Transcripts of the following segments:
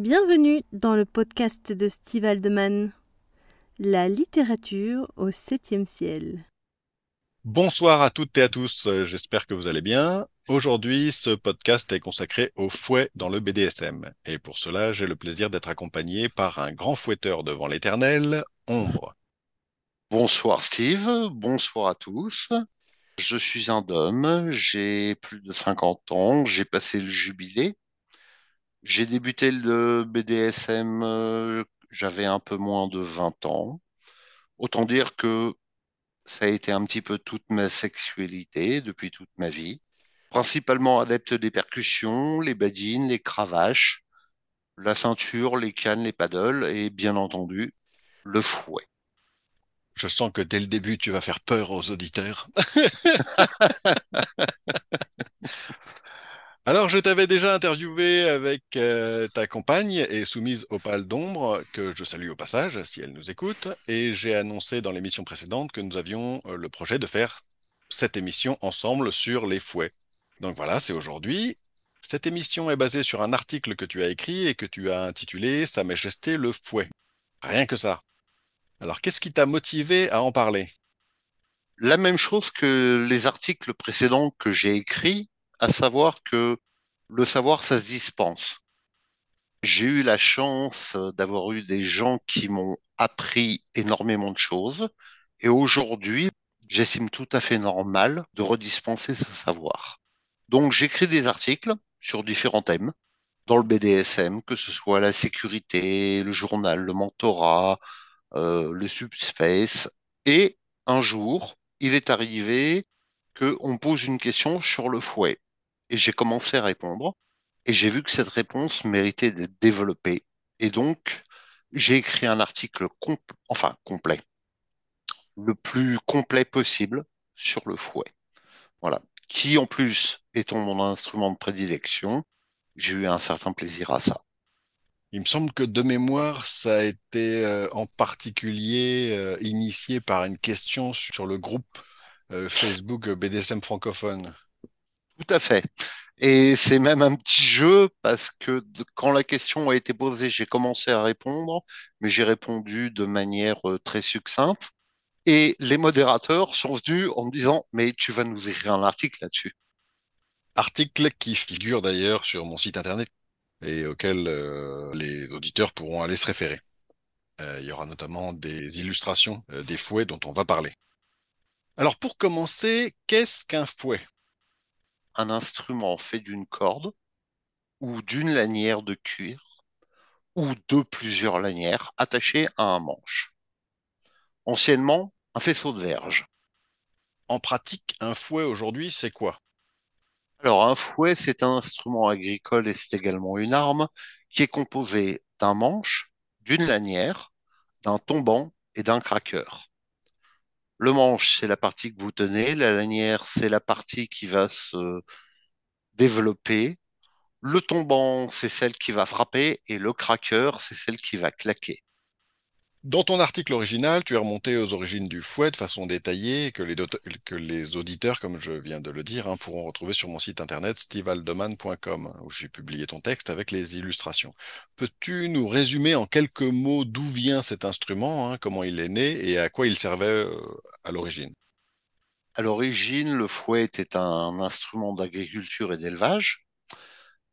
Bienvenue dans le podcast de Steve Aldeman. La littérature au septième ciel. Bonsoir à toutes et à tous, euh, j'espère que vous allez bien. Aujourd'hui, ce podcast est consacré au fouet dans le BDSM. Et pour cela, j'ai le plaisir d'être accompagné par un grand fouetteur devant l'éternel, Ombre. Bonsoir Steve, bonsoir à tous. Je suis un homme, j'ai plus de 50 ans, j'ai passé le jubilé. J'ai débuté le BDSM, euh, j'avais un peu moins de 20 ans. Autant dire que ça a été un petit peu toute ma sexualité depuis toute ma vie. Principalement adepte des percussions, les badines, les cravaches, la ceinture, les cannes, les paddles et bien entendu le fouet. Je sens que dès le début, tu vas faire peur aux auditeurs. Alors, je t'avais déjà interviewé avec euh, ta compagne et soumise au pâle d'ombre, que je salue au passage si elle nous écoute, et j'ai annoncé dans l'émission précédente que nous avions euh, le projet de faire cette émission ensemble sur les fouets. Donc voilà, c'est aujourd'hui. Cette émission est basée sur un article que tu as écrit et que tu as intitulé Sa Majesté le fouet. Rien que ça. Alors, qu'est-ce qui t'a motivé à en parler? La même chose que les articles précédents que j'ai écrits, à savoir que le savoir, ça se dispense. J'ai eu la chance d'avoir eu des gens qui m'ont appris énormément de choses et aujourd'hui, j'estime tout à fait normal de redispenser ce savoir. Donc, j'écris des articles sur différents thèmes dans le BDSM, que ce soit la sécurité, le journal, le mentorat, euh, le subspace. Et un jour, il est arrivé qu'on pose une question sur le fouet et j'ai commencé à répondre. Et j'ai vu que cette réponse méritait d'être développée. Et donc, j'ai écrit un article enfin complet, le plus complet possible sur le fouet. Voilà. Qui, en plus, étant mon instrument de prédilection, j'ai eu un certain plaisir à ça. Il me semble que de mémoire, ça a été euh, en particulier euh, initié par une question sur le groupe euh, Facebook BDSM francophone. Tout à fait. Et c'est même un petit jeu parce que quand la question a été posée, j'ai commencé à répondre, mais j'ai répondu de manière euh, très succincte. Et les modérateurs sont venus en me disant, mais tu vas nous écrire un article là-dessus. Article qui figure d'ailleurs sur mon site internet et auquel euh, les auditeurs pourront aller se référer. Euh, il y aura notamment des illustrations des fouets dont on va parler. Alors pour commencer, qu'est-ce qu'un fouet? Un instrument fait d'une corde ou d'une lanière de cuir ou de plusieurs lanières attachées à un manche. Anciennement, un faisceau de verge. En pratique, un fouet aujourd'hui, c'est quoi? Alors, un fouet, c'est un instrument agricole et c'est également une arme qui est composé d'un manche, d'une lanière, d'un tombant et d'un craqueur. Le manche, c'est la partie que vous tenez. La lanière, c'est la partie qui va se développer. Le tombant, c'est celle qui va frapper. Et le craqueur, c'est celle qui va claquer. Dans ton article original, tu es remonté aux origines du fouet de façon détaillée que les, auditeurs, comme je viens de le dire, hein, pourront retrouver sur mon site internet stevealdeman.com où j'ai publié ton texte avec les illustrations. Peux-tu nous résumer en quelques mots d'où vient cet instrument, hein, comment il est né et à quoi il servait euh, à l'origine? À l'origine, le fouet était un instrument d'agriculture et d'élevage.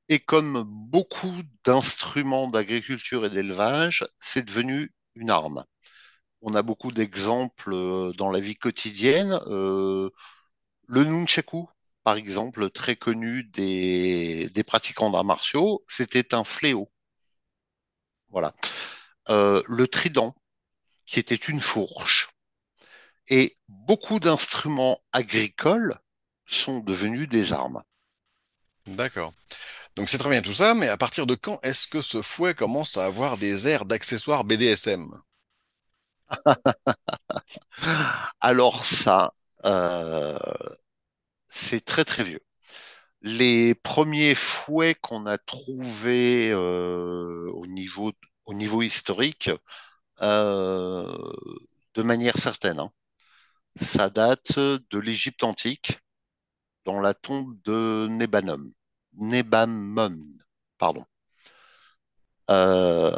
Et comme beaucoup d'instruments d'agriculture et d'élevage, c'est devenu une arme. On a beaucoup d'exemples euh, dans la vie quotidienne. Euh, le nunchaku, par exemple, très connu des, pratiquants d'arts martiaux, c'était un fléau. Voilà. Euh, le trident, qui était une fourche. Et beaucoup d'instruments agricoles sont devenus des armes. D'accord. Donc c'est très bien tout ça, mais à partir de quand est-ce que ce fouet commence à avoir des airs d'accessoires BDSM Alors ça, euh, c'est très très vieux. Les premiers fouets qu'on a trouvés euh, au, niveau, au niveau historique, euh, de manière certaine, hein, ça date de l'Égypte antique, dans la tombe de Nébanum. Nebamon, pardon. Euh,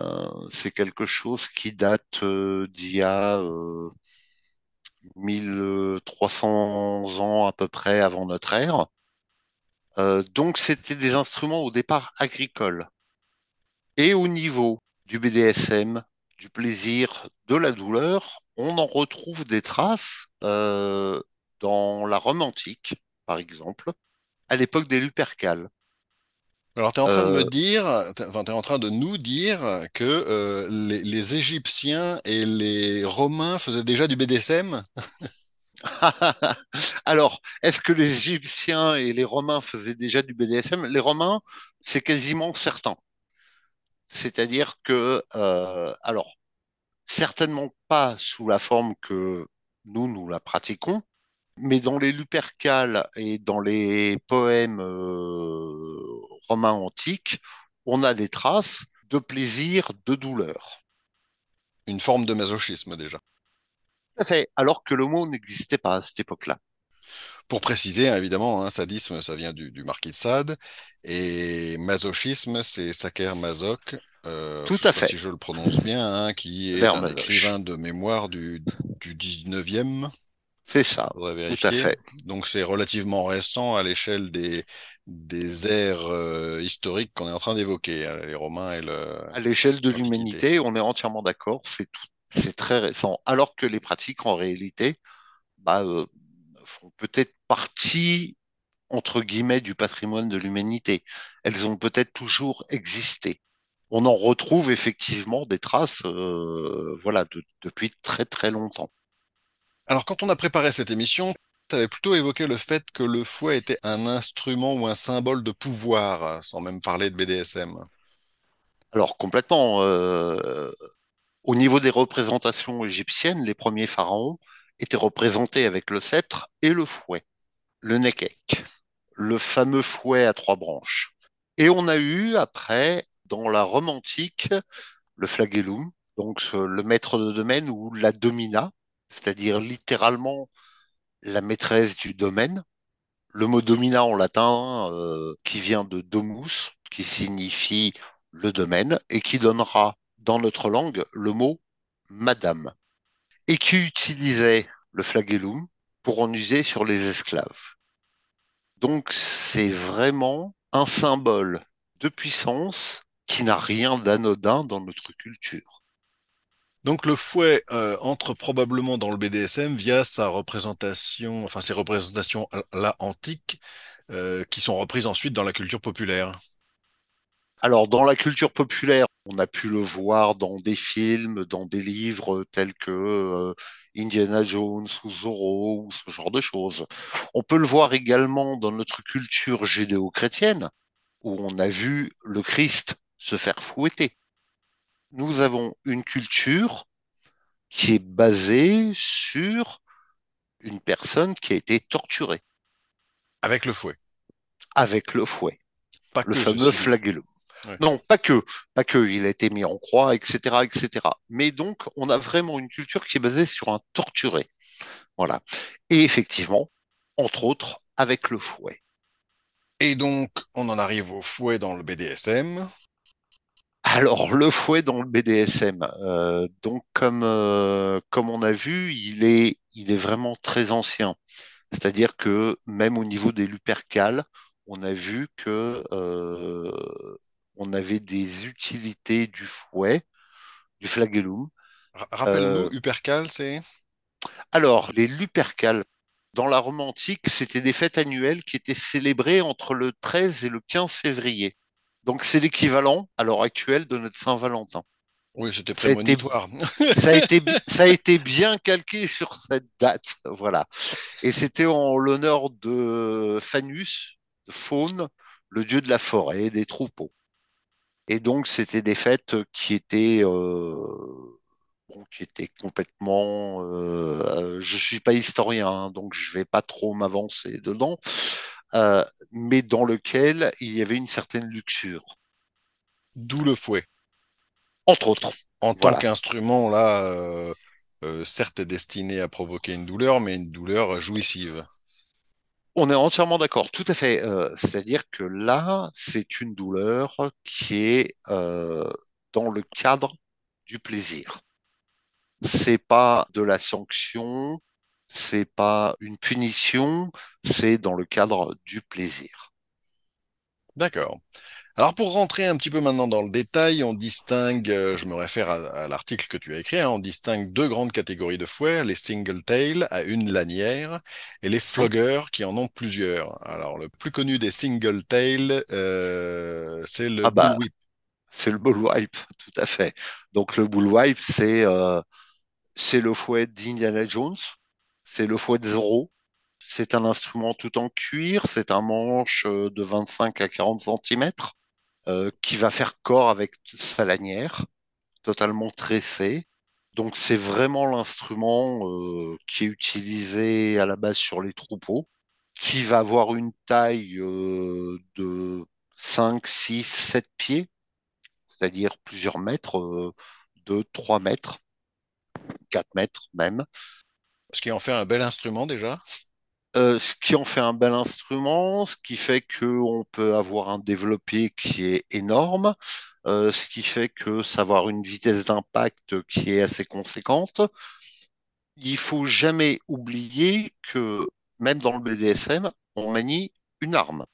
c'est quelque chose qui date euh, d'il y a euh, 1300 ans à peu près avant notre ère. Euh, donc c'était des instruments au départ agricoles. Et au niveau du BDSM, du plaisir, de la douleur, on en retrouve des traces euh, dans la Rome antique, par exemple, à l'époque des Lupercales. Alors, tu es en train de me Euh, dire, enfin, tu es en train de nous dire que euh, les, les Égyptiens et les Romains faisaient déjà du BDSM? Alors, est-ce que les Égyptiens et les Romains faisaient déjà du BDSM? Les Romains, c'est quasiment certain. C'est-à-dire que, euh, alors, certainement pas sous la forme que nous, nous la pratiquons, mais dans les Lupercales et dans les poèmes euh, romains antiques, on a des traces de plaisir, de douleur. Une forme de masochisme déjà. Tout à fait, alors que le mot n'existait pas à cette époque-là. Pour préciser, hein, évidemment, hein, sadisme, ça vient du, du marquis de Sade, et masochisme, c'est Saker Masoch, euh, Tout à fait, si je le prononce bien, hein, qui est un écrivain de mémoire du, du 19e, C'est ça, faudrait tout à fait. Donc c'est relativement récent à l'échelle des, des ères euh, historiques qu'on est en train d'évoquer, hein, les Romains et le- À l'échelle de l'humanité, on est entièrement d'accord, c'est très récent. Alors que les pratiques, en réalité, bah, euh, font peut-être partie, entre guillemets, du patrimoine de l'humanité. Elles ont peut-être toujours existé. On en retrouve effectivement des traces, euh, voilà, de- depuis très très longtemps. Alors, quand on a préparé cette émission, tu avais plutôt évoqué le fait que le fouet était un instrument ou un symbole de pouvoir, sans même parler de BDSM. Alors complètement, euh, au niveau des représentations égyptiennes, les premiers pharaons étaient représentés avec le sceptre et le fouet, le nekek, le fameux fouet à trois branches. Et on a eu après, dans la Rome antique, le flagellum, donc le maître de domaine ou la domina, c'est-à-dire littéralement la maîtresse du domaine. Le mot domina en latin, euh, qui vient de domus, qui signifie le domaine, et qui donnera dans notre langue le mot madame, et qui utilisait le flagellum pour en user sur les esclaves. Donc c'est vraiment un symbole de puissance qui n'a rien d'anodin dans notre culture. Donc, le fouet euh, entre probablement dans le BDSM via sa représentation, enfin ses représentations là antiques, euh, qui sont reprises ensuite dans la culture populaire. Alors, dans la culture populaire, on a pu le voir dans des films, dans des livres tels que euh, Indiana Jones ou Zorro ou ce genre de choses. On peut le voir également dans notre culture judéo-chrétienne, où on a vu le Christ se faire fouetter. Nous avons une culture qui est basée sur une personne qui a été torturée Avec le fouet. avec le fouet, Pas le que fameux flagellum. Ouais. Non, pas que, pas que, il a été mis en croix, etc., etc. Mais donc, on a vraiment une culture qui est basée sur un torturé. Voilà. Et effectivement, entre autres, avec le fouet. Et donc, on en arrive au fouet dans le BDSM. Alors, le fouet dans le BDSM, euh, donc comme, euh, comme on a vu, il est, il est vraiment très ancien. C'est-à-dire que même au niveau des Lupercales, on a vu que euh, on avait des utilités du fouet, du flagellum. Ra- Rappelle-nous, Upercal, c'est? alors, les Lupercales, dans la Rome antique, c'était des fêtes annuelles qui étaient célébrées entre le 13 et le 15 février. Donc, c'est l'équivalent à l'heure actuelle de notre Saint-Valentin. Oui, c'était prémonitoire. ça a été, ça a été bien calqué sur cette date, voilà. Et c'était en l'honneur de Fanus, de Faune, le dieu de la forêt et des troupeaux. Et donc, c'était des fêtes qui étaient, euh, bon, qui étaient complètement. euh, euh, je suis pas historien, hein, donc je vais pas trop m'avancer dedans, euh, mais dans lequel il y avait une certaine luxure, D'où le fouet. entre autres. En tant qu'instrument, là, euh, euh, certes destiné à provoquer une douleur, mais une douleur jouissive. On est entièrement d'accord, tout à fait. C'est-à-dire que là, c'est une douleur qui est dans le cadre du plaisir. C'est pas de la sanction, c'est pas une punition, c'est dans le cadre du plaisir. D'accord. Alors pour rentrer un petit peu maintenant dans le détail, on distingue, euh, je me réfère à, à l'article que tu as écrit, hein, on distingue deux grandes catégories de fouets, les single tail à une lanière et les floggers qui en ont plusieurs. Alors le plus connu des single tail, euh, c'est le Ah bah, bullwhip. c'est le bullwhip, tout à fait. Donc le bullwhip, c'est euh, c'est le fouet d'Indiana Jones, c'est le fouet de Zorro. C'est un instrument tout en cuir, c'est un manche euh, de 25 à 40 centimètres euh, qui va faire corps avec sa lanière, totalement tressée. Donc c'est vraiment l'instrument euh, qui est utilisé à la base sur les troupeaux, qui va avoir une taille de 5, 6, 7 pieds, c'est-à-dire plusieurs mètres, de 3 mètres, 4 mètres même. Ce qui en fait un bel instrument déjà. Euh, ce qui en fait un bel instrument, ce qui fait qu'on peut avoir un développé qui est énorme, euh, ce qui fait que ça va avoir une vitesse d'impact qui est assez conséquente. Il faut jamais oublier que même dans le BDSM, on manie une arme.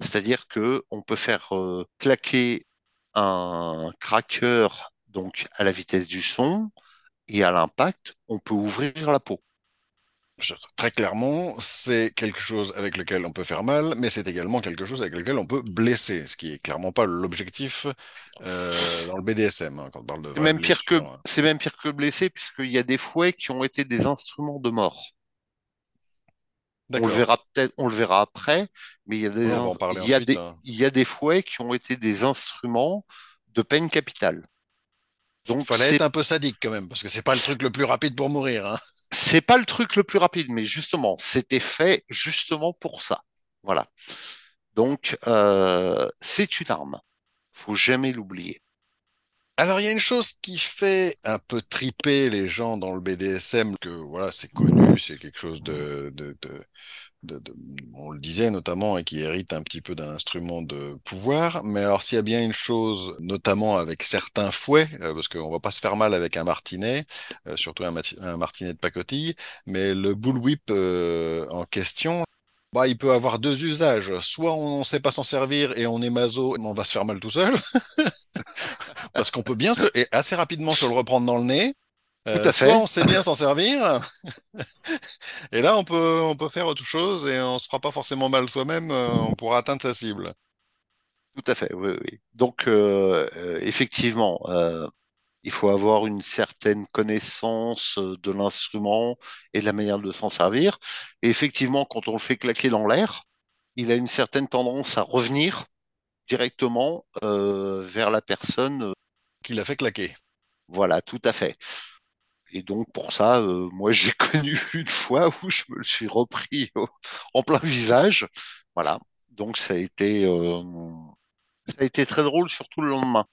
C'est-à-dire que on peut faire euh, claquer un cracker donc à la vitesse du son et à l'impact, on peut ouvrir la peau. Très clairement, c'est quelque chose avec lequel on peut faire mal, mais c'est également quelque chose avec lequel on peut blesser, ce qui est clairement pas l'objectif euh, dans le BDSM, hein, quand on parle de C'est même pire que hein. c'est même pire que blessé puisqu'il y a des fouets qui ont été des instruments de mort. On le verra peut-être, on le verra après, mais il y a des Ouais, on va in- en parler il y a ensuite. des hein. il y a des fouets qui ont été des instruments de peine capitale. Donc Fallait être un peu sadique quand même, parce que c'est pas le truc le plus rapide pour mourir. hein. C'est pas le truc le plus rapide, mais justement, c'était fait justement pour ça. Voilà. Donc euh, c'est une arme. Faut jamais l'oublier. Alors, il y a une chose qui fait un peu triper les gens dans le BDSM, que voilà, c'est connu, c'est quelque chose de, on le disait notamment, et qui hérite un petit peu d'un instrument de pouvoir. Mais alors, s'il y a bien une chose, notamment avec certains fouets, euh, parce qu'on va pas se faire mal avec un martinet, euh, surtout un martinet de pacotille, mais le bullwhip euh, en question. Bah, il peut avoir deux usages. Soit on ne sait pas s'en servir et on est maso, on va se faire mal tout seul. Parce qu'on peut bien se, et assez rapidement se le reprendre dans le nez. Tout Euh, soit on sait bien s'en servir, et là on peut on peut faire autre chose et on se fera pas forcément mal soi-même, euh, on pourra atteindre sa cible. Tout à fait. Oui, oui. Donc euh, effectivement. euh, il faut avoir une certaine connaissance de l'instrument et de la manière de s'en servir. Et effectivement, quand on le fait claquer dans l'air, il a une certaine tendance à revenir directement vers la personne. Qui l'a fait claquer. Voilà, tout à fait. Et donc pour ça, euh, moi j'ai connu une fois où je me le suis repris en plein visage. Voilà. Donc ça a été, euh, ça a été très drôle, surtout le lendemain.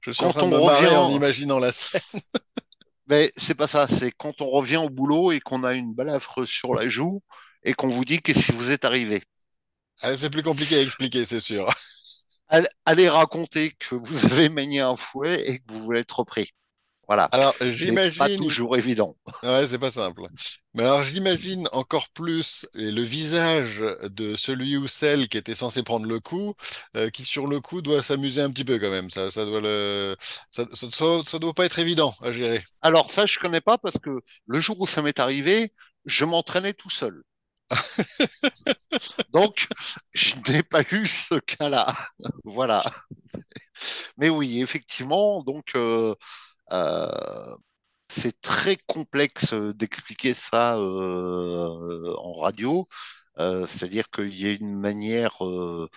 Je suis en Quand train de on me marrer en revient, imaginant la scène. Mais c'est pas ça, c'est quand on revient au boulot et qu'on a une balafre sur la joue et qu'on vous dit qu'est-ce qui vous est arrivé. Ah, c'est plus compliqué à expliquer, c'est sûr. Allez allez raconter que vous avez manié un fouet et que vous voulez être repris. Voilà. Alors C'est pas j'imagine toujours évident. Ouais, c'est pas simple. Mais alors, j'imagine encore plus le visage de celui ou celle qui était censé prendre le coup, euh, qui sur le coup doit s'amuser un petit peu quand même. Ça, ça doit le, ça, ça, ça- ça doit pas être évident à gérer. Alors ça, je connais pas parce que le jour où ça m'est arrivé, je m'entraînais tout seul. Donc, je n'ai pas eu ce cas-là. Voilà. Mais oui, effectivement, donc euh, c'est très complexe d'expliquer ça euh, en radio. Euh, c'est-à-dire qu'il y a une manière euh,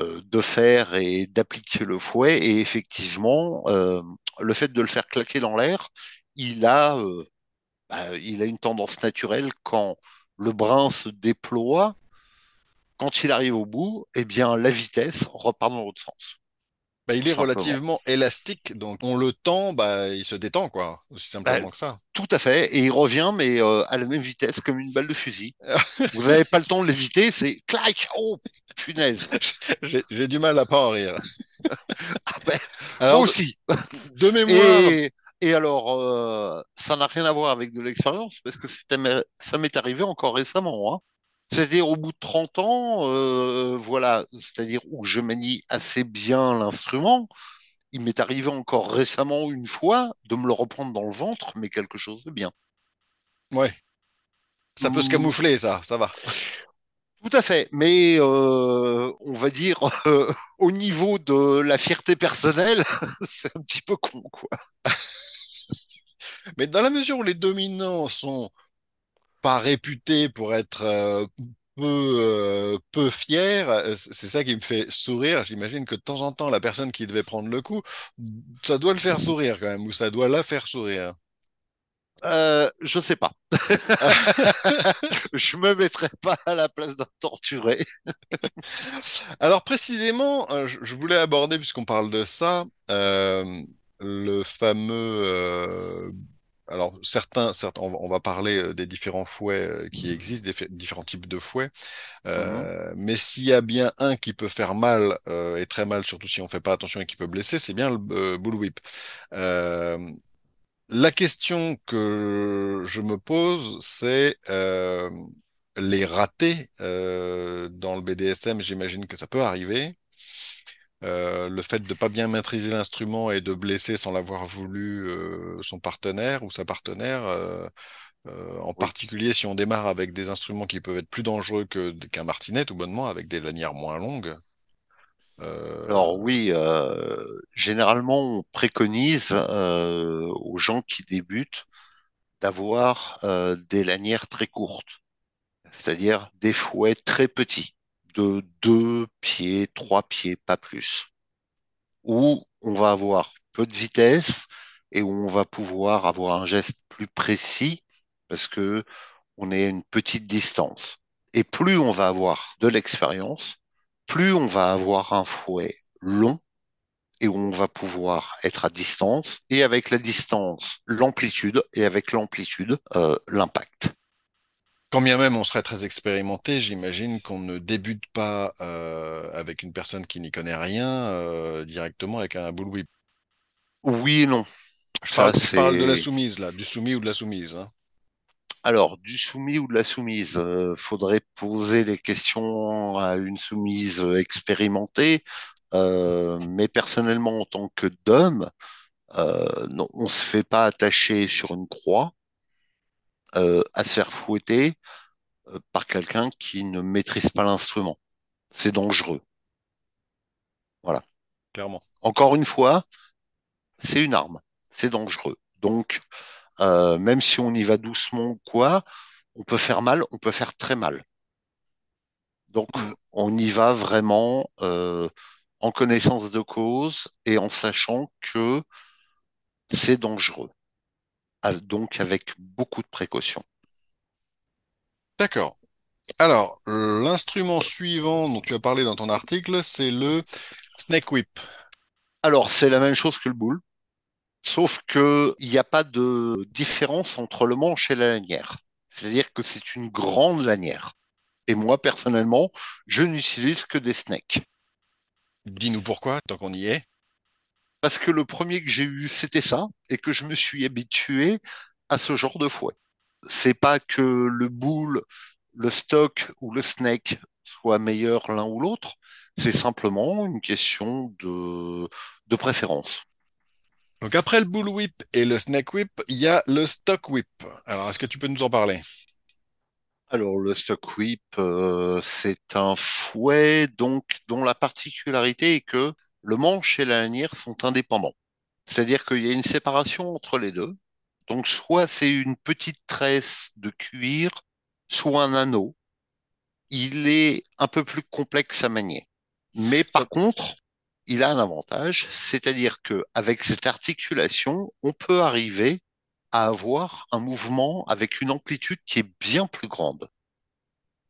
euh, de faire et d'appliquer le fouet. Et effectivement, euh, le fait de le faire claquer dans l'air, il a, euh, bah, il a une tendance naturelle quand le brin se déploie, quand il arrive au bout, eh bien la vitesse repart dans l'autre sens. Bah, il est relativement élastique, donc on le tend, bah, il se détend, quoi. Aussi Bah, simplement que ça. tout à fait, et il revient, mais euh, à la même vitesse comme une balle de fusil. Vous n'avez pas le temps de l'éviter, c'est clac, oh, punaise. J'ai du mal à pas en rire. Ah ben, moi Alors, aussi. de mémoire, Et, et alors, euh, ça n'a rien à voir avec de l'expérience, parce que ça m'est arrivé encore récemment. hein. C'est-à-dire au bout de 30 ans, euh, voilà, c'est-à-dire où je manie assez bien l'instrument, il m'est arrivé encore récemment une fois de me le reprendre dans le ventre, mais quelque chose de bien. ouais, ça peut se Hmm, camoufler, ça, ça va. tout à fait, mais euh, on va dire euh, au niveau de la fierté personnelle, c'est un petit peu con, quoi. Mais dans la mesure où les dominants sont pas réputés pour être euh, peu, euh, peu fiers, euh, c'est ça qui me fait sourire. J'imagine que de temps en temps, la personne qui devait prendre le coup, ça doit le faire sourire quand même, ou ça doit la faire sourire. Euh, je sais pas. Je me mettrai pas à la place d'un torturé. Alors précisément, je je voulais aborder, puisqu'on parle de ça, euh, le fameux... alors certains, certains, on va, parler des différents fouets qui existent, des différents types de fouets, euh, mais s'il y a bien un qui peut faire mal, euh, et très mal, surtout si on fait pas attention et qui peut blesser, c'est bien le euh, bullwhip. Euh, la question que je me pose, c'est euh, les ratés euh, dans le BDSM, j'imagine que ça peut arriver. Euh, le fait de pas bien maîtriser l'instrument et de blesser sans l'avoir voulu euh, son partenaire ou sa partenaire, euh, en Oui. particulier si on démarre avec des instruments qui peuvent être plus dangereux que qu'un martinet, tout bonnement, avec des lanières moins longues. Alors oui, généralement on préconise aux gens qui débutent d'avoir des lanières très courtes, c'est-à-dire des fouets très petits, de deux pieds, trois pieds, pas plus, où on va avoir peu de vitesse et où on va pouvoir avoir un geste plus précis parce que on est à une petite distance. Et plus on va avoir de l'expérience, plus on va avoir un fouet long et où on va pouvoir être à distance, et avec la distance, l'amplitude, et avec l'amplitude, euh, l'impact. Quand bien même on serait très expérimenté, j'imagine qu'on ne débute pas euh, avec une personne qui n'y connaît rien euh, directement avec un bullwhip. Oui et non. Je Ça, parle, je parle de la soumise là, du soumis ou de la soumise. hein. Alors, du soumis ou de la soumise, euh, faudrait poser les questions à une soumise expérimentée. Euh, mais personnellement, en tant que d'homme, euh, non, on se fait pas attacher sur une croix à se faire fouetter euh, par quelqu'un qui ne maîtrise pas l'instrument. C'est dangereux. Voilà. Clairement. Encore une fois, c'est une arme. C'est dangereux. Donc, euh, même si on y va doucement ou quoi, on peut faire mal, on peut faire très mal. Donc, Mm. on y va vraiment euh, en connaissance de cause et en sachant que c'est dangereux. Donc, avec beaucoup de précautions. D'accord. Alors, l'instrument suivant dont tu as parlé dans ton article, c'est le snake whip. Alors, c'est la même chose que le boule, sauf que il n'y a pas de différence entre le manche et la lanière. C'est-à-dire que c'est une grande lanière. Et moi, personnellement, je n'utilise que des snakes. Dis-nous pourquoi, tant qu'on y est. Parce que le premier que j'ai eu, c'était ça, et que je me suis habitué à ce genre de fouet. C'est pas que le boule, le stock ou le snake soient meilleurs l'un ou l'autre, c'est simplement une question de, de préférence. Donc après le bull whip et le snake whip, il y a le stock whip. Alors, est-ce que tu peux nous en parler? Alors, le stock whip, euh, c'est un fouet donc dont la particularité est que le manche et la lanière sont indépendants. C'est-à-dire qu'il y a une séparation entre les deux. Donc, soit c'est une petite tresse de cuir, soit un anneau. Il est un peu plus complexe à manier. Mais par contre, il a un avantage, c'est-à-dire que avec cette articulation, on peut arriver à avoir un mouvement avec une amplitude qui est bien plus grande.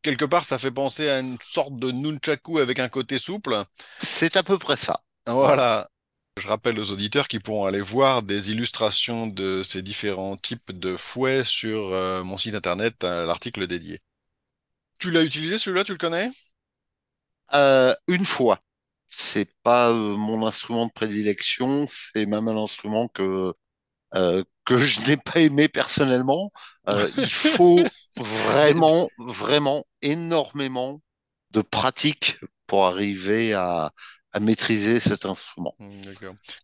Quelque part, ça fait penser à une sorte de nunchaku avec un côté souple. C'est à peu près ça. Voilà. Je rappelle aux auditeurs qui pourront aller voir des illustrations de ces différents types de fouets sur euh, mon site internet, euh, l'article dédié. Tu l'as utilisé celui-là, tu le connais? Euh, une fois. C'est pas euh, mon instrument de prédilection, c'est même un instrument que que je n'ai pas aimé personnellement. Il faut vraiment, vraiment énormément de pratique pour arriver à, à maîtriser cet instrument. Hmm.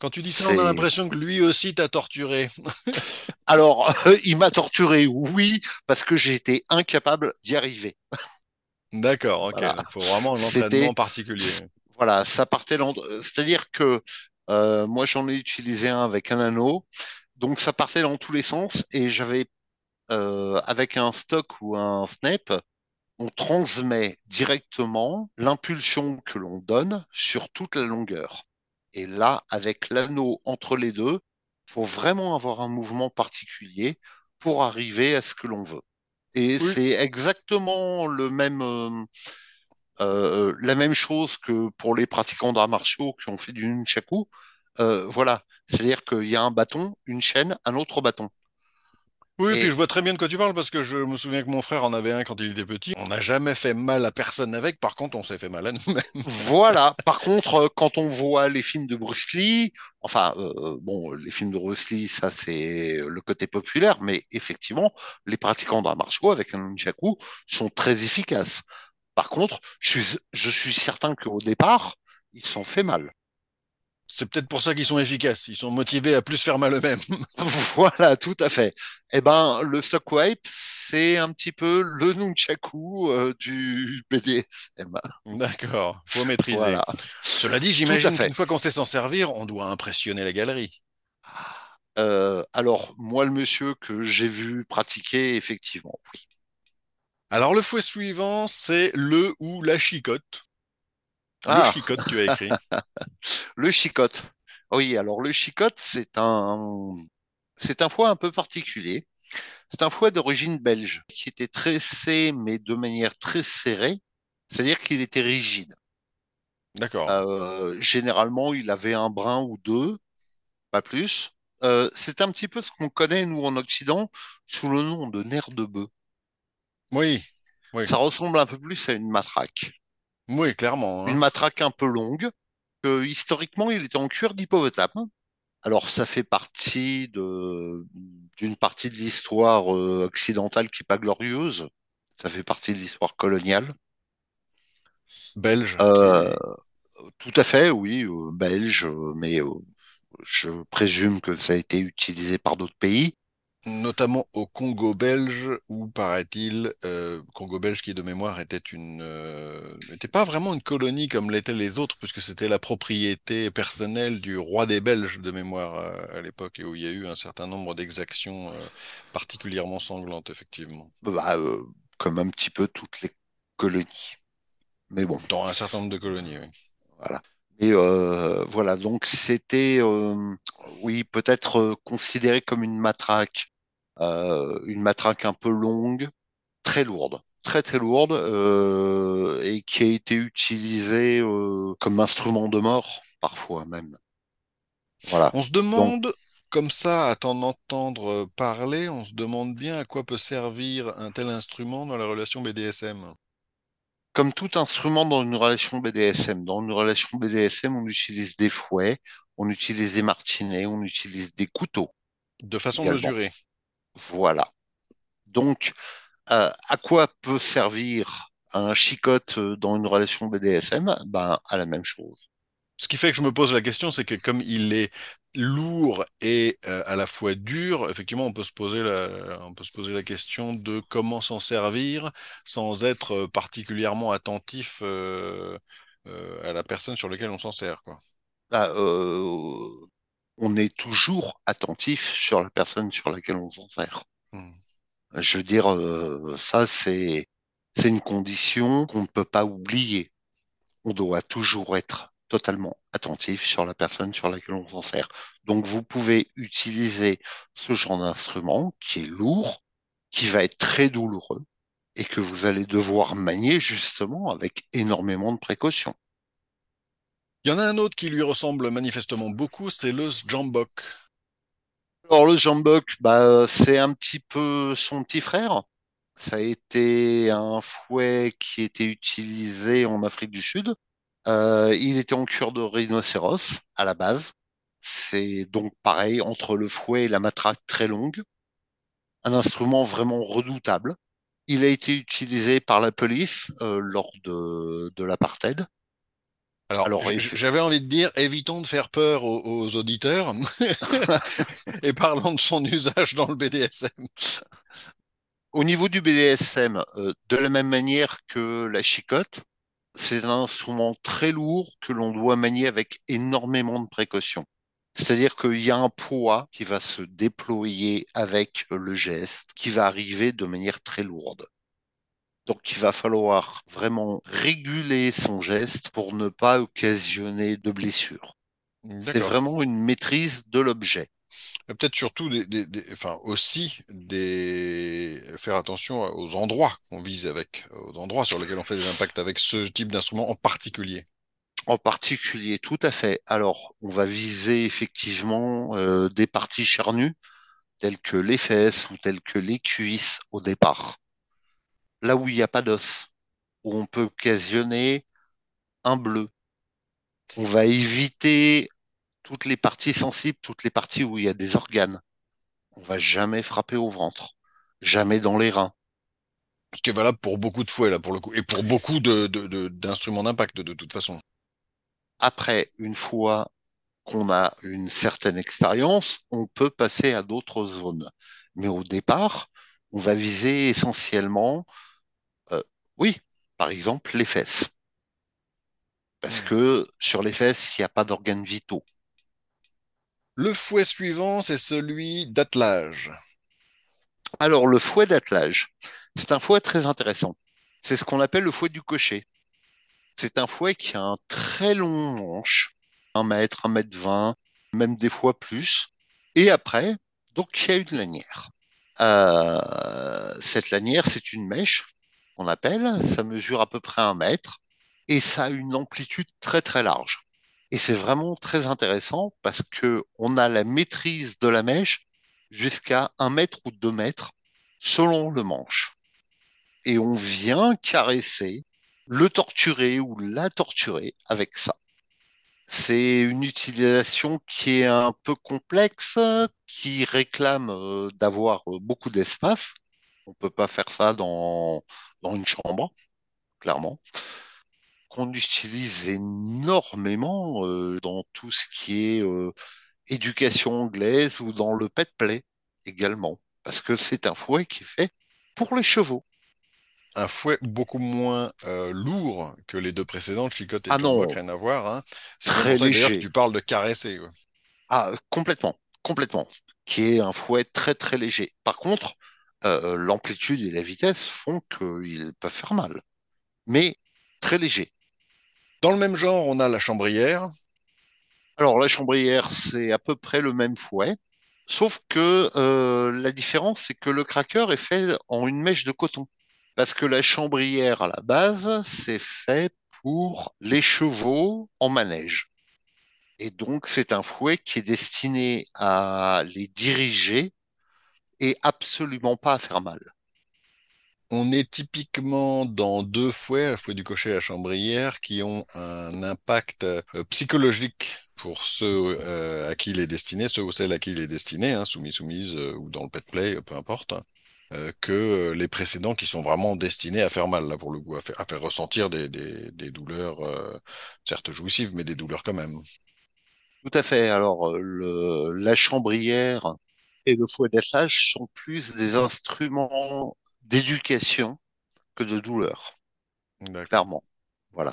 Quand tu dis ça, on a l'impression que lui aussi t'a torturé. alors, il m'a torturé, oui, parce que été incapable d'y arriver. D'accord, ok. Voilà, il faut vraiment un entraînement particulier. voilà, ça partait. C'est-à-dire que euh, moi, j'en ai utilisé un avec un anneau, donc ça partait dans tous les sens, et j'avais euh, avec un stock ou un snap, on transmet directement l'impulsion que l'on donne sur toute la longueur. Et là, avec l'anneau entre les deux, faut vraiment avoir un mouvement particulier pour arriver à ce que l'on veut. Et Oui, c'est exactement le même, euh, euh, la même chose que pour les pratiquants d'arts martiaux qui ont fait du nunchaku. Euh, voilà, c'est-à-dire qu'il y a un bâton, une chaîne, un autre bâton. Oui, puis je Et vois très bien de quoi tu parles parce que je me souviens que mon frère en avait un quand il était petit. On n'a jamais fait mal à personne avec, par contre, on s'est fait mal à nous-mêmes. Voilà. Par contre, euh, quand on voit les films de Bruce Lee, enfin, euh, bon, les films de Bruce Lee, ça c'est le côté populaire, mais effectivement, les pratiquants d'arts martiaux avec un nunchaku sont très efficaces. Par contre, je suis, je suis certain qu'au départ, ils s'en fait mal. C'est peut-être pour ça qu'ils sont efficaces. Ils sont motivés à plus faire mal eux-mêmes. Voilà, tout à fait. Eh ben, le Stockwipe, c'est un petit peu le nunchaku euh, du BDSM. D'accord, faut maîtriser. Voilà, Cela dit, j'imagine qu'une fois qu'on sait s'en servir, on doit impressionner la galerie. Euh, alors, moi, le monsieur que j'ai vu pratiquer, effectivement, oui. Alors, le fouet suivant, c'est le ou la chicotte. Le Ah, chicotte, tu as écrit. le chicotte. Oui, alors le chicotte, c'est un, c'est un fouet un peu particulier. C'est un fouet d'origine belge qui était tressé, mais de manière très serrée, c'est-à-dire qu'il était rigide. D'accord. Euh, généralement, il avait un brin ou deux, pas plus. Euh, c'est un petit peu ce qu'on connaît, nous, en Occident, sous le nom de nerf de bœuf. Oui, oui, Ça ressemble un peu plus à une matraque. Oui, clairement, Une hein. matraque un peu longue, que historiquement, il était en cuir d'hippopotame. Alors, ça fait partie de, d'une partie de l'histoire euh, occidentale qui n'est pas glorieuse. Ça fait partie de l'histoire coloniale. Belge, Euh, tout à fait, oui, euh, belge, mais je présume que ça a été utilisé par d'autres pays. notamment au Congo belge, où paraît-il, Congo belge qui de mémoire était une, n'était pas vraiment une colonie comme l'étaient les autres, puisque c'était la propriété personnelle du roi des Belges de mémoire euh, à l'époque, et où il y a eu un certain nombre d'exactions euh, particulièrement sanglantes, effectivement, Bah, euh, comme un petit peu toutes les colonies. Mais bon, dans un certain nombre de colonies. oui. voilà. Et euh, voilà, donc c'était, euh, oui, peut-être euh, considéré comme une matraque, euh, une matraque un peu longue, très lourde, très très lourde, euh, et qui a été utilisée euh, comme instrument de mort, parfois même. Voilà. On se Donc, demande, comme ça, à t'en entendre parler, on se demande bien à quoi peut servir un tel instrument dans la relation BDSM. comme tout instrument dans une relation BDSM, dans une relation BDSM, on utilise des fouets, on utilise des martinets, on utilise des couteaux De façon mesurée. Voilà. Donc, euh, à quoi peut servir un chicotte euh, dans une relation BDSM? Ben, à la même chose. Ce qui fait que je me pose la question, c'est que comme il est lourd et euh, à la fois dur, effectivement, on peut se poser la, on peut se poser la question de comment s'en servir sans être particulièrement attentif euh, euh, à la personne sur laquelle on s'en sert, quoi. Ah, euh, on est toujours attentif sur la personne sur laquelle on s'en sert. Hmm. Je veux dire, euh, ça, c'est, c'est une condition qu'on ne peut pas oublier. On doit toujours être totalement attentif sur la personne sur laquelle on s'en sert. Donc, vous pouvez utiliser ce genre d'instrument qui est lourd, qui va être très douloureux et que vous allez devoir manier justement avec énormément de précautions. Il y en a un autre qui lui ressemble manifestement beaucoup, c'est le sjambok. Alors le jambok, bah, c'est un petit peu son petit frère. Ça a été un fouet qui était utilisé en Afrique du Sud. Euh, il était en cure de rhinocéros à la base. C'est donc pareil entre le fouet et la matraque très longue. Un instrument vraiment redoutable. Il a été utilisé par la police euh, lors de, de l'apartheid. Alors, j'avais envie de dire, évitons de faire peur aux, aux auditeurs et parlons de son usage dans le BDSM. au niveau du BDSM, euh, de la même manière que la chicotte, c'est un instrument très lourd que l'on doit manier avec énormément de précaution. C'est-à-dire qu'il y a un poids qui va se déployer avec le geste, qui va arriver de manière très lourde. Donc il va falloir vraiment réguler son geste pour ne pas occasionner de blessures. C'est vraiment une maîtrise de l'objet. Peut-être surtout des, des- des- enfin aussi des, faire attention aux endroits qu'on vise avec, aux endroits sur lesquels on fait des impacts avec ce type d'instrument en particulier. En particulier, tout à fait. Alors, on va viser effectivement euh, des parties charnues, telles que les fesses ou telles que les cuisses au départ. Là où il n'y a pas d'os, où on peut occasionner un bleu. On va éviter toutes les parties sensibles, toutes les parties où il y a des organes. On va jamais frapper au ventre, jamais dans les reins. Ce qui est valable pour beaucoup de fouets là pour le coup, et pour beaucoup de, de- de- d'instruments d'impact de, toute façon. Après, une fois qu'on a une certaine expérience, on peut passer à d'autres zones. Mais au départ, on va viser essentiellement, oui, par exemple, les fesses. Parce que sur les fesses, il n'y a pas d'organes vitaux. Le fouet suivant, c'est celui d'attelage. Alors, le fouet d'attelage, c'est un fouet très intéressant. C'est ce qu'on appelle le fouet du cocher. C'est un fouet qui a un très long manche, un mètre, un mètre vingt, même des fois plus. Et après, donc, il y a une lanière. Euh, cette lanière, c'est une mèche appelle. Ça mesure à peu près un mètre et ça a une amplitude très très large. Et c'est vraiment très intéressant parce que on a la maîtrise de la mèche jusqu'à un mètre ou deux mètres selon le manche. Et on vient caresser le torturer ou la torturer avec ça. C'est une utilisation qui est un peu complexe, qui réclame euh, d'avoir euh, beaucoup d'espace. On peut pas faire ça dans, dans une chambre, clairement. Qu'on utilise énormément euh, dans tout ce qui est euh, éducation anglaise ou dans le pet play également. Parce que c'est un fouet qui est fait pour les chevaux. Un fouet beaucoup moins euh, lourd que les deux précédentes, Chicotte et Ah non. Rien à voir. Hein. C'est Très pour ça d'ailleurs que léger. tu parles de caresser. ouais. Ah, complètement, complètement. Qui est un fouet très très léger. Par contre, euh, l'amplitude et la vitesse font qu'ils peuvent faire mal. Mais très léger. Dans le même genre, on a la chambrière. Alors la chambrière, c'est à peu près le même fouet. Sauf que euh, la différence, c'est que le cracker est fait en une mèche de coton. Parce que la chambrière, à la base, c'est fait pour les chevaux en manège. Et donc, c'est un fouet qui est destiné à les diriger et absolument pas à faire mal. On est typiquement dans deux fouets, le fouet du cocher et la chambrière, qui ont un impact euh, psychologique pour ceux euh, à qui il est destiné, ceux ou celles à qui il est destiné, hein, soumis, soumise euh, ou dans le pet play, peu importe, hein, que les précédents qui sont vraiment destinés à faire mal, là, pour le coup, à faire, à faire ressentir des, des, des douleurs, euh, certes jouissives, mais des douleurs quand même. Tout à fait. Alors, le, la chambrière et le fouet d'attelage sont plus des instruments d'éducation que de douleur, clairement. Voilà.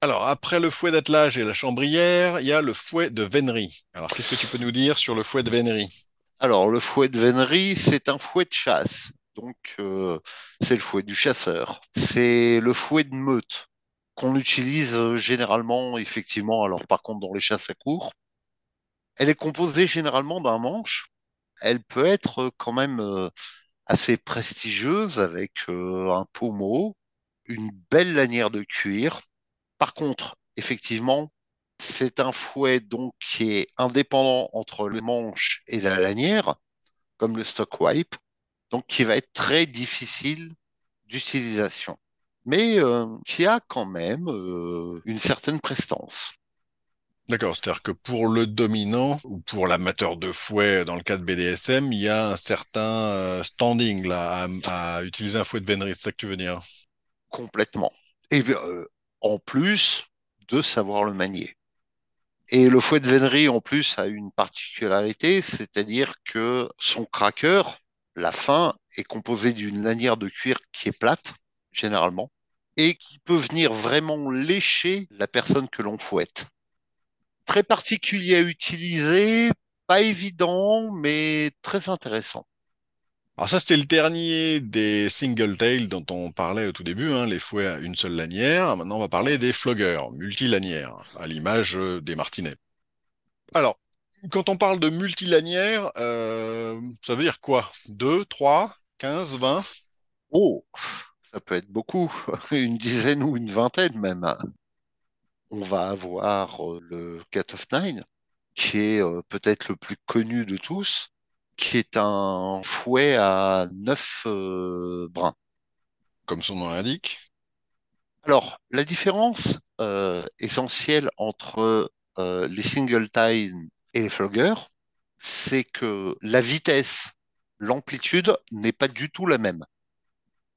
Alors, après le fouet d'attelage et la chambrière, il y a le fouet de vénerie. Alors, qu'est-ce que tu peux nous dire sur le fouet de vénerie? Alors, le fouet de vénerie, c'est un fouet de chasse. Donc, euh, c'est le fouet du chasseur. C'est le fouet de meute qu'on utilise euh, généralement, effectivement, alors par contre dans les chasses à court. Elle est composée généralement d'un manche. Elle peut être euh, quand même euh, assez prestigieuse avec euh, un pommeau, une belle lanière de cuir. Par contre, effectivement, c'est un fouet donc qui est indépendant entre le manche et la lanière, comme le stock wipe, donc qui va être très difficile d'utilisation, mais qui a quand même une certaine prestance. D'accord, c'est-à-dire que pour le dominant ou pour l'amateur de fouet dans le cas de BDSM, il y a un certain euh, standing là à, utiliser un fouet de vénerie, c'est ça que tu veux dire? Complètement. Et euh, en plus de savoir le manier. Et le fouet de vénerie, en plus, a une particularité, c'est-à-dire que son cracker, la fin, est composé d'une lanière de cuir qui est plate, généralement, et qui peut venir vraiment lécher la personne que l'on fouette. Très particulier à utiliser, pas évident, mais très intéressant. Alors ça, c'était le dernier des single tail dont on parlait au tout début, hein, les fouets à une seule lanière. Maintenant, on va parler des floggers, multilanières, à l'image euh, des martinets. Alors, quand on parle de multilanières, euh, ça veut dire quoi? 2, 3, 15, 20? Oh, ça peut être beaucoup, une dizaine ou une vingtaine même. On va avoir euh, le Cat of Nine, qui est euh, peut-être le plus connu de tous, qui est un fouet à neuf euh, brins. Comme son nom l'indique. Alors, la différence euh, essentielle entre euh, les single time et les floggers, c'est que la vitesse, l'amplitude n'est pas du tout la même.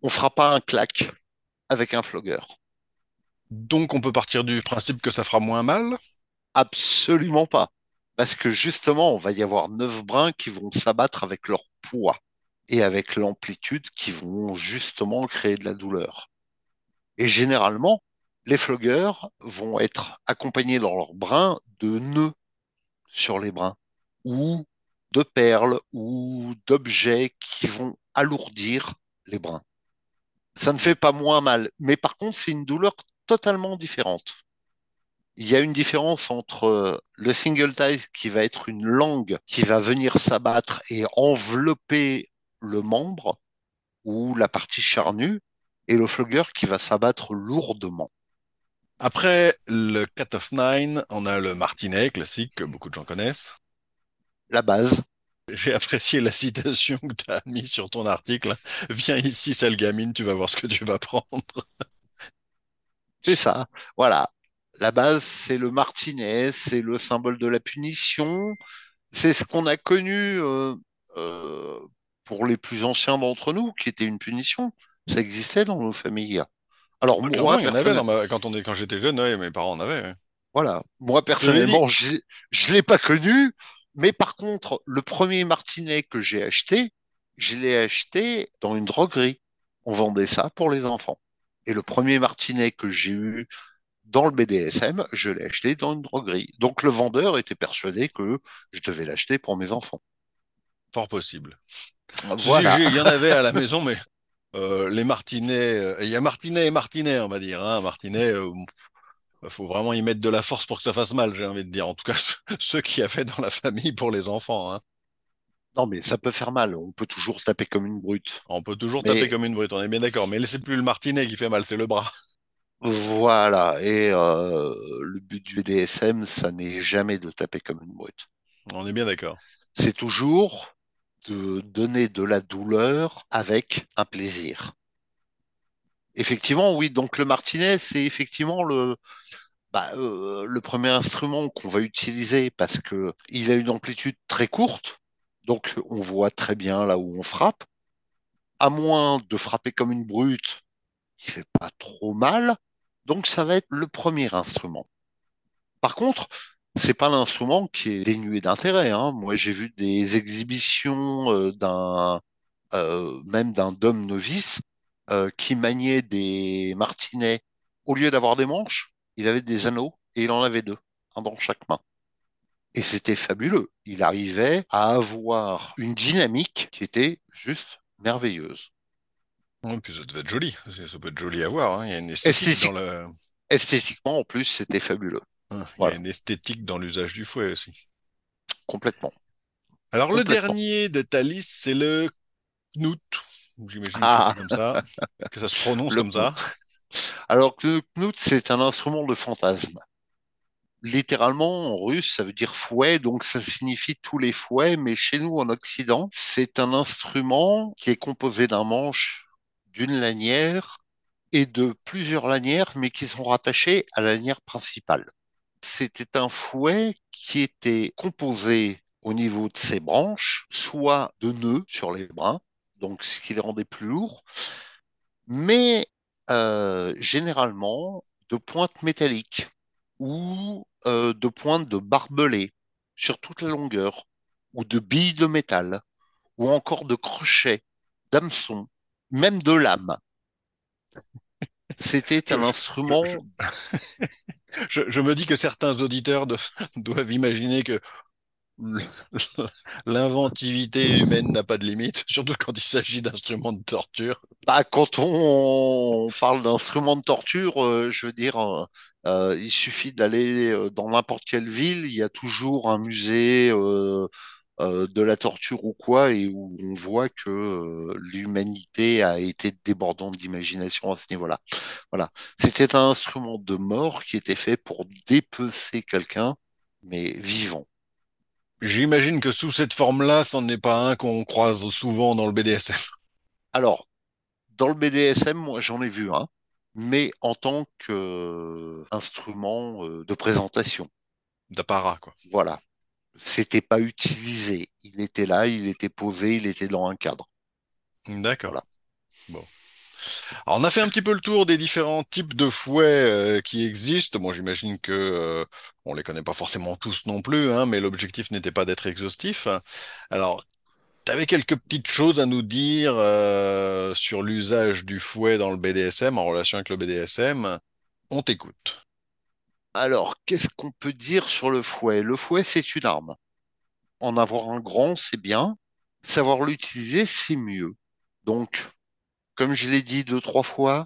On fera pas un clac avec un flogger. Donc, on peut partir du principe que ça fera moins mal? Absolument pas. Parce que justement, on va y avoir neuf brins qui vont s'abattre avec leur poids et avec l'amplitude qui vont justement créer de la douleur. Et généralement, les floggers vont être accompagnés dans leurs brins de nœuds sur les brins ou de perles ou d'objets qui vont alourdir les brins. Ça ne fait pas moins mal, mais par contre, c'est une douleur totalement différente. Il y a une différence entre le single tie qui va être une langue qui va venir s'abattre et envelopper le membre ou la partie charnue et le flogger qui va s'abattre lourdement. Après le Cat of Nine, on a le martinet classique que beaucoup de gens connaissent. La base, J'ai apprécié la citation que tu as mise sur ton article. Viens ici, sale gamine, tu vas voir ce que tu vas prendre. C'est ça. Voilà. La base, c'est le martinet, c'est le symbole de la punition. C'est ce qu'on a connu euh, euh, pour les plus anciens d'entre nous, qui était une punition. Ça existait dans nos familles. Alors Ah, moi, il y en avait personnellement, dans ma... quand on est... quand j'étais jeune, ouais, mes parents en avaient. ouais. Voilà. Moi, personnellement, je l'ai pas connu, mais par contre, le premier martinet que j'ai acheté, je l'ai acheté dans une droguerie. On vendait ça pour les enfants. Et le premier martinet que j'ai eu dans le BDSM, je l'ai acheté dans une droguerie. Donc le vendeur était persuadé que je devais l'acheter pour mes enfants. Fort possible. Voilà. il y en avait à la maison, mais euh, les martinets, euh, il y a martinet et martinet, on va dire. Hein. Martinet, euh, il faut vraiment y mettre de la force pour que ça fasse mal, j'ai envie de dire. En tout cas, ceux y avait dans la famille pour les enfants. Hein. Non, mais ça peut faire mal. On peut toujours taper comme une brute. On peut toujours Mais- taper comme une brute, on est bien d'accord. Mais c'est plus le martinet qui fait mal, c'est le bras. Voilà. Et euh, le but du BDSM, ça n'est jamais de taper comme une brute. On est bien d'accord. c'est toujours de donner de la douleur avec un plaisir. Effectivement, oui, donc le martinet, c'est effectivement le, bah, euh, le premier instrument qu'on va utiliser parce que il a une amplitude très courte, donc on voit très bien là où on frappe. À moins de frapper comme une brute, il fait pas trop mal, donc ça va être le premier instrument. Par contre, c'est pas l'instrument qui est dénué d'intérêt. Hein. Moi, j'ai vu des exhibitions euh, d'un euh, même d'un dôme novice euh, qui maniait des martinets. Au lieu d'avoir des manches, il avait des anneaux et il en avait deux, un dans chaque main. Et c'était fabuleux. Il arrivait à avoir une dynamique qui était juste merveilleuse. Ouais, puis ça devait être joli. Ça peut être joli à voir. hein. Il y a une esthétique Esthétique. dans le... Esthétiquement, en plus, c'était fabuleux. hein, Il y a une esthétique dans l'usage du fouet aussi. Complètement. Alors, le dernier de ta liste, c'est le Knut. J'imagine que Ah. c'est comme ça, que ça se prononce Le comme ça. Alors que le knout, c'est un instrument de fantasme. Littéralement, en russe, ça veut dire fouet, donc ça signifie tous les fouets, mais chez nous, en Occident, c'est un instrument qui est composé d'un manche, d'une lanière et de plusieurs lanières, mais qui sont rattachées à la lanière principale. C'était un fouet qui était composé au niveau de ses branches, soit de nœuds sur les brins, donc ce qui les rendait plus lourds, mais euh, généralement de pointes métalliques ou euh, de pointes de barbelés sur toute la longueur, ou de billes de métal, ou encore de crochets, d'hameçons, même de lames. C'était un instrument. Je, je, me dis que certains auditeurs de, doivent imaginer que l'inventivité humaine n'a pas de limite, surtout quand il s'agit d'instruments de torture. Bah, quand on parle d'instruments de torture, euh, je veux dire, euh, euh, il suffit d'aller euh, dans n'importe quelle ville, il y a toujours un musée euh, de la torture ou quoi, et où on voit que l'humanité a été débordante d'imagination à ce niveau-là. Voilà. C'était un instrument de mort qui était fait pour dépecer quelqu'un, mais vivant. J'imagine que sous cette forme-là, c'en n'est pas un qu'on croise souvent dans le BDSM. Alors, dans le BDSM, moi, j'en ai vu un, mais en tant qu'instrument de présentation. D'apparat, quoi. Voilà. C'était pas utilisé. Il était là, il était posé, il était dans un cadre. D'accord. Voilà. Bon. Alors, on a fait un petit peu le tour des différents types de fouets euh, qui existent. Moi, j'imagine que euh, on les connaît pas forcément tous non plus, hein, mais l'objectif n'était pas d'être exhaustif. Alors, tu avais quelques petites choses à nous dire euh, sur l'usage du fouet dans le BDSM, en relation avec le BDSM. On t'écoute. Alors, qu'est-ce qu'on peut dire sur le fouet? Le fouet, c'est une arme. En avoir un grand, c'est bien. Savoir l'utiliser, c'est mieux. Donc, comme je l'ai dit deux, trois fois,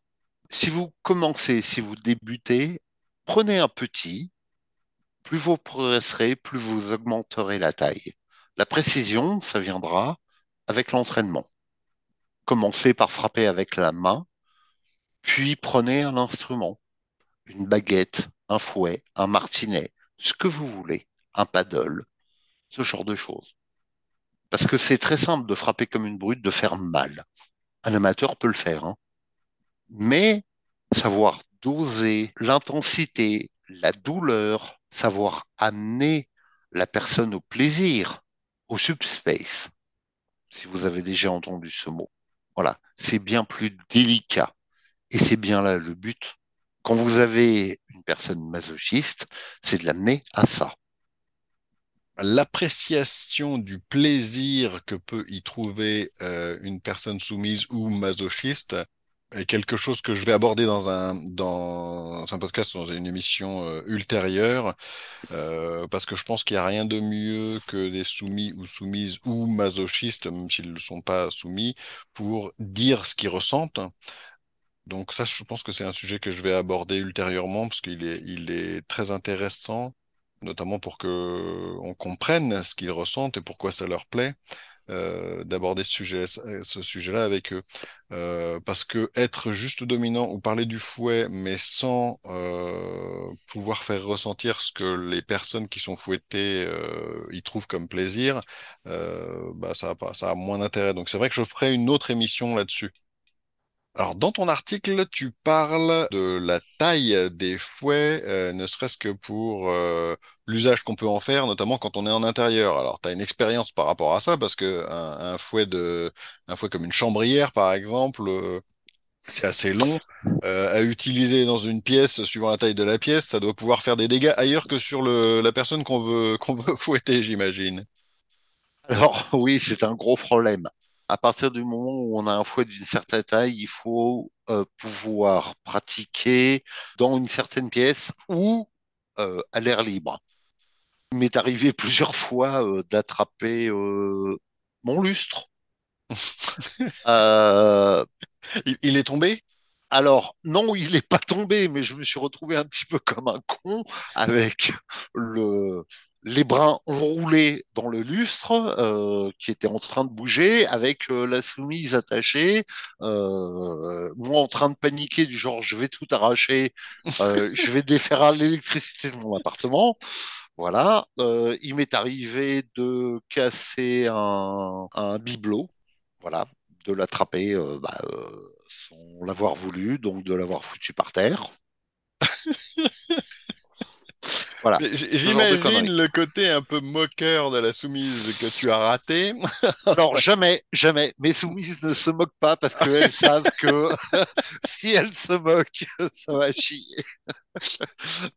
si vous commencez, si vous débutez, prenez un petit. Plus vous progresserez, plus vous augmenterez la taille. La précision, ça viendra avec l'entraînement. Commencez par frapper avec la main, puis prenez un instrument, une baguette, un fouet, un martinet, ce que vous voulez, un paddle, ce genre de choses. Parce que c'est très simple de frapper comme une brute, de faire mal. Un amateur peut le faire. Hein. Mais savoir doser l'intensité, la douleur, savoir amener la personne au plaisir, au subspace, si vous avez déjà entendu ce mot. Voilà, c'est bien plus délicat. Et c'est bien là le but. Quand vous avez une personne masochiste, c'est de l'amener à ça l'appréciation du plaisir que peut y trouver euh, une personne soumise ou masochiste quelque chose que je vais aborder dans un dans un podcast dans une émission euh, ultérieure euh, parce que je pense qu'il n'y a rien de mieux que des soumis ou soumises ou masochistes même s'ils ne sont pas soumis pour dire ce qu'ils ressentent donc ça je pense que c'est un sujet que je vais aborder ultérieurement parce qu'il est il est très intéressant notamment pour que on comprenne ce qu'ils ressentent et pourquoi ça leur plaît. Euh, d'aborder ce sujet ce sujet-là avec eux. Euh, parce que être juste dominant ou parler du fouet mais sans euh, pouvoir faire ressentir ce que les personnes qui sont fouettées y trouvent comme plaisir bah ça a pas ça a moins d'intérêt. Donc c'est vrai que je ferai une autre émission là-dessus. Alors, dans ton article, tu parles de la taille des fouets, ne serait-ce que pour l'usage qu'on peut en faire, notamment quand on est en intérieur. Alors, tu as une expérience par rapport à ça, parce que un, fouet de, un fouet comme une chambrière, par exemple, euh, c'est assez long. à utiliser dans une pièce, suivant la taille de la pièce, ça doit pouvoir faire des dégâts ailleurs que sur la personne qu'on veut, qu'on veut fouetter, j'imagine. Alors, oui, c'est un gros problème à partir du moment où on a un fouet d'une certaine taille, il faut euh, pouvoir pratiquer dans une certaine pièce ou euh, à l'air libre. Il m'est arrivé plusieurs fois euh, d'attraper mon lustre. il, il, est tombé? alors, non, il n'est pas tombé, mais je me suis retrouvé un petit peu comme un con avec le, les brins enroulés dans le lustre, euh, qui était en train de bouger, avec euh, la soumise attachée, euh, moi en train de paniquer du genre je vais tout arracher, euh, je vais défaire l'électricité de mon appartement. Voilà, euh, il m'est arrivé de casser un, bibelot, voilà, de l'attraper euh, bah, euh, sans l'avoir voulu, donc de l'avoir foutu par terre. Voilà. J'imagine le côté un peu moqueur de la soumise que tu as raté. Alors jamais, jamais. Mes soumises ne se moquent pas parce qu'elles savent que si elles se moquent, ça va chier.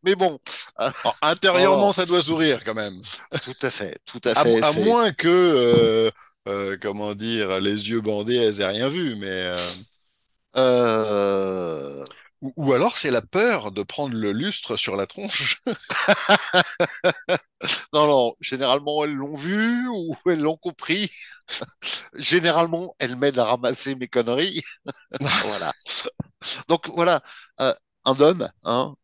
Mais bon, euh, Alors, intérieurement, Oh. ça doit sourire quand même. tout à fait, tout à fait. à moins que, euh, euh, comment dire, les yeux bandés, elles aient rien vu. Mais, Euh, ou, ou alors, c'est la peur de prendre le lustre sur la tronche. Non, non, généralement elles l'ont vu ou elles l'ont compris. Généralement, elles m'aident à ramasser mes conneries. Voilà. Donc voilà, euh, un homme, hein,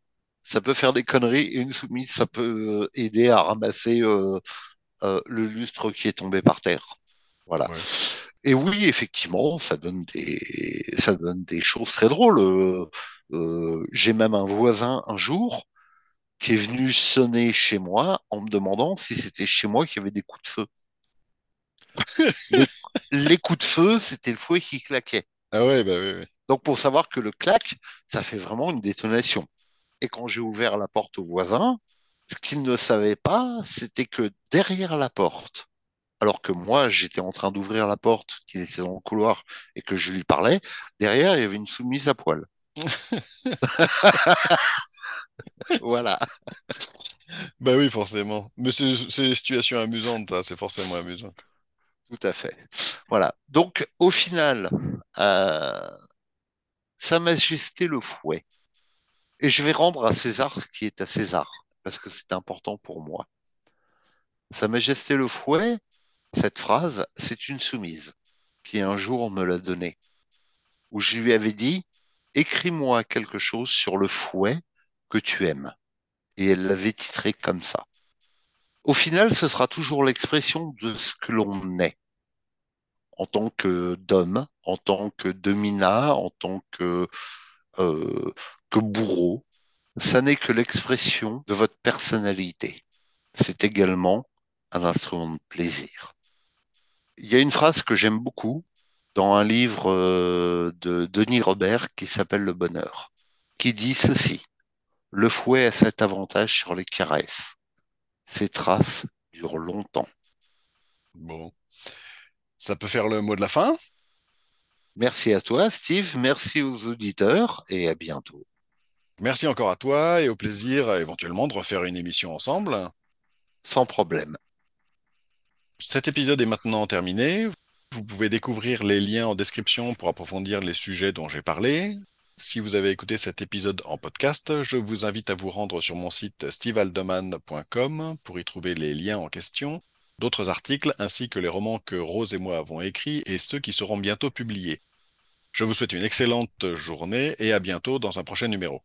ça peut faire des conneries et une soumise, ça peut euh, aider à ramasser euh, le lustre qui est tombé par terre. Voilà. Ouais. Et oui, effectivement, ça donne des, ça donne des choses très drôles. Euh, euh, j'ai même un voisin un jour qui est venu sonner chez moi en me demandant si c'était chez moi qu'il y avait des coups de feu. Les, les coups de feu, c'était le fouet qui claquait. Ah ouais, bah oui, oui. Donc pour savoir que le clac, ça fait vraiment une détonation. Et quand j'ai ouvert la porte au voisin, ce qu'il ne savait pas, c'était que derrière la porte, alors que moi j'étais en train d'ouvrir la porte, qu'il était dans le couloir et que je lui parlais, derrière il y avait une soumise à poil. Voilà. Bah oui, forcément. Mais c'est des situations amusantes, ça, c'est forcément amusant. Tout à fait. Voilà. Donc, au final, euh, Sa Majesté le fouet. Et je vais rendre à César ce qui est à César, parce que c'est important pour moi. Sa Majesté le fouet, cette phrase, c'est une soumise qui un jour me l'a donnée, où je lui avais dit, écris-moi quelque chose sur le fouet que tu aimes. Et elle l'avait titré comme ça. Au final, ce sera toujours l'expression de ce que l'on est en tant que d'homme, en tant que domina, en tant que, euh, que bourreau. Ça n'est que l'expression de votre personnalité. C'est également un instrument de plaisir. Il y a une phrase que j'aime beaucoup dans un livre euh, de Denis Robert qui s'appelle Le Bonheur, qui dit ceci. Le fouet a cet avantage sur les caresses. Ses traces durent longtemps. Bon. Ça peut faire le mot de la fin? Merci à toi, Steve. Merci aux auditeurs et à bientôt. Merci encore à toi et au plaisir euh, éventuellement de refaire une émission ensemble. Sans problème. Cet épisode est maintenant terminé. Vous pouvez découvrir les liens en description pour approfondir les sujets dont j'ai parlé. Si vous avez écouté cet épisode en podcast, je vous invite à vous rendre sur mon site stevealdeman.com pour y trouver les liens en question, d'autres articles ainsi que les romans que Rose et moi avons écrits et ceux qui seront bientôt publiés. Je vous souhaite une excellente journée et à bientôt dans un prochain numéro.